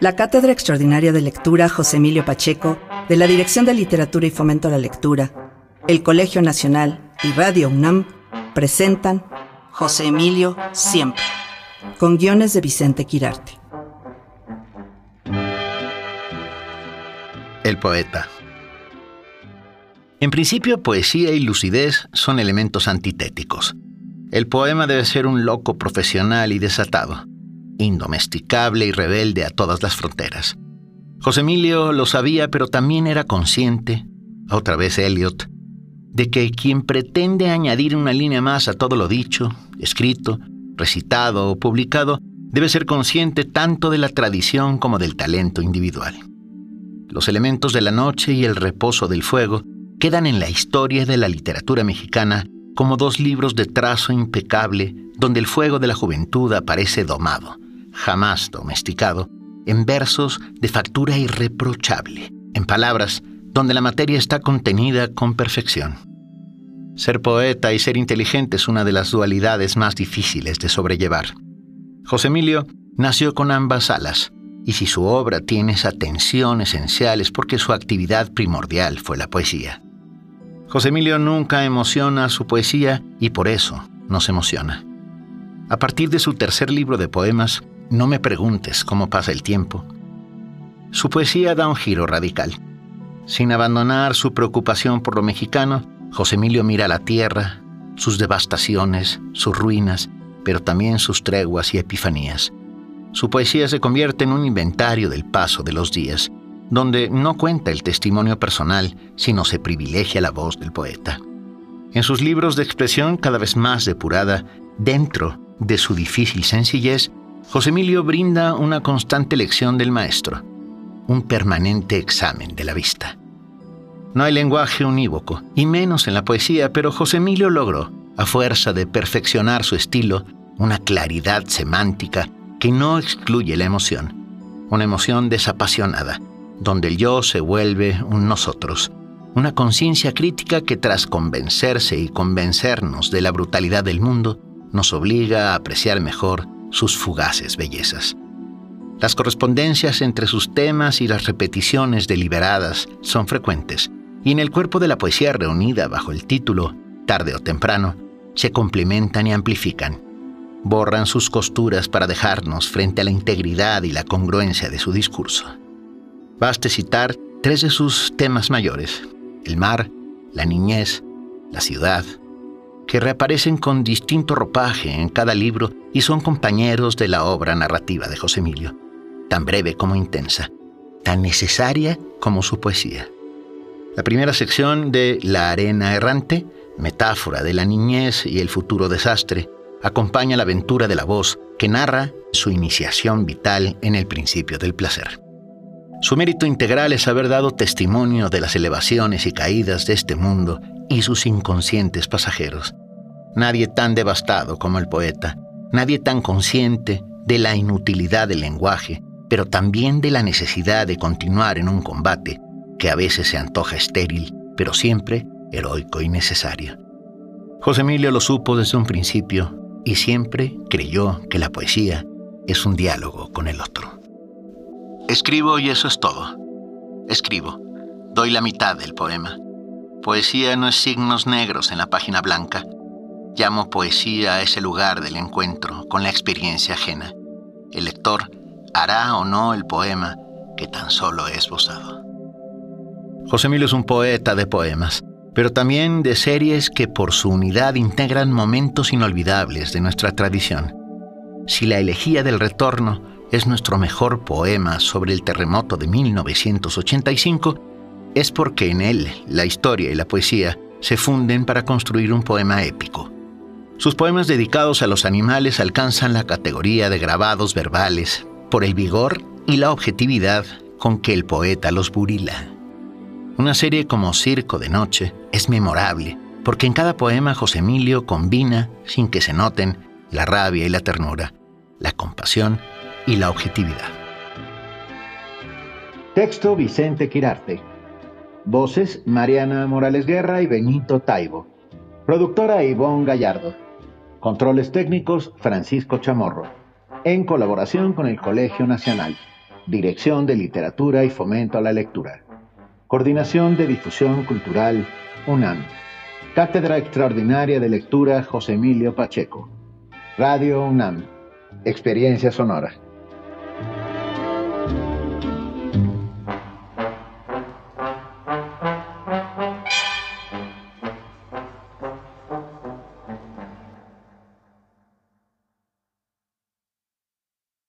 La Cátedra Extraordinaria de Lectura José Emilio Pacheco, de la Dirección de Literatura y Fomento a la Lectura, el Colegio Nacional y Radio UNAM presentan José Emilio Siempre, con guiones de Vicente Quirarte. El poeta. En principio, poesía y lucidez son elementos antitéticos. El poema debe ser un loco profesional y desatado indomesticable y rebelde a todas las fronteras. José Emilio lo sabía, pero también era consciente, otra vez Eliot, de que quien pretende añadir una línea más a todo lo dicho, escrito, recitado o publicado, debe ser consciente tanto de la tradición como del talento individual. Los elementos de la noche y el reposo del fuego quedan en la historia de la literatura mexicana como dos libros de trazo impecable donde el fuego de la juventud aparece domado, jamás domesticado, en versos de factura irreprochable, en palabras donde la materia está contenida con perfección. Ser poeta y ser inteligente es una de las dualidades más difíciles de sobrellevar. José Emilio nació con ambas alas, y si su obra tiene esa tensión esencial es porque su actividad primordial fue la poesía. José Emilio nunca emociona su poesía y por eso nos emociona. A partir de su tercer libro de poemas, no me preguntes cómo pasa el tiempo. Su poesía da un giro radical. Sin abandonar su preocupación por lo mexicano, José Emilio mira la tierra, sus devastaciones, sus ruinas, pero también sus treguas y epifanías. Su poesía se convierte en un inventario del paso de los días, donde no cuenta el testimonio personal, sino se privilegia la voz del poeta. En sus libros de expresión cada vez más depurada, dentro de su difícil sencillez, José Emilio brinda una constante lección del maestro, un permanente examen de la vista. No hay lenguaje unívoco, y menos en la poesía, pero José Emilio logró, a fuerza de perfeccionar su estilo, una claridad semántica que no excluye la emoción, una emoción desapasionada, donde el yo se vuelve un nosotros, una conciencia crítica que tras convencerse y convencernos de la brutalidad del mundo, nos obliga a apreciar mejor sus fugaces bellezas. Las correspondencias entre sus temas y las repeticiones deliberadas son frecuentes, y en el cuerpo de la poesía reunida bajo el título Tarde o temprano, se complementan y amplifican. Borran sus costuras para dejarnos frente a la integridad y la congruencia de su discurso. Baste citar tres de sus temas mayores, el mar, la niñez, la ciudad, que reaparecen con distinto ropaje en cada libro y son compañeros de la obra narrativa de José Emilio, tan breve como intensa, tan necesaria como su poesía. La primera sección de La arena errante, metáfora de la niñez y el futuro desastre, acompaña la aventura de la voz que narra su iniciación vital en el principio del placer. Su mérito integral es haber dado testimonio de las elevaciones y caídas de este mundo y sus inconscientes pasajeros. Nadie tan devastado como el poeta, nadie tan consciente de la inutilidad del lenguaje, pero también de la necesidad de continuar en un combate que a veces se antoja estéril, pero siempre heroico y necesario. José Emilio lo supo desde un principio y siempre creyó que la poesía es un diálogo con el otro. Escribo y eso es todo. Escribo. Doy la mitad del poema. Poesía no es signos negros en la página blanca. Llamo poesía a ese lugar del encuentro con la experiencia ajena. El lector hará o no el poema que tan solo es esbozado. José Emilio es un poeta de poemas, pero también de series que por su unidad integran momentos inolvidables de nuestra tradición. Si la elegía del retorno es nuestro mejor poema sobre el terremoto de 1985, es porque en él la historia y la poesía se funden para construir un poema épico. Sus poemas dedicados a los animales alcanzan la categoría de grabados verbales por el vigor y la objetividad con que el poeta los burila. Una serie como Circo de Noche es memorable porque en cada poema José Emilio combina, sin que se noten, la rabia y la ternura, la compasión y la objetividad. Texto Vicente Quirarte. Voces Mariana Morales Guerra y Benito Taibo. Productora Ivonne Gallardo. Controles técnicos Francisco Chamorro. En colaboración con el Colegio Nacional. Dirección de Literatura y Fomento a la Lectura. Coordinación de Difusión Cultural, UNAM. Cátedra Extraordinaria de Lectura José Emilio Pacheco. Radio UNAM. Experiencia Sonora.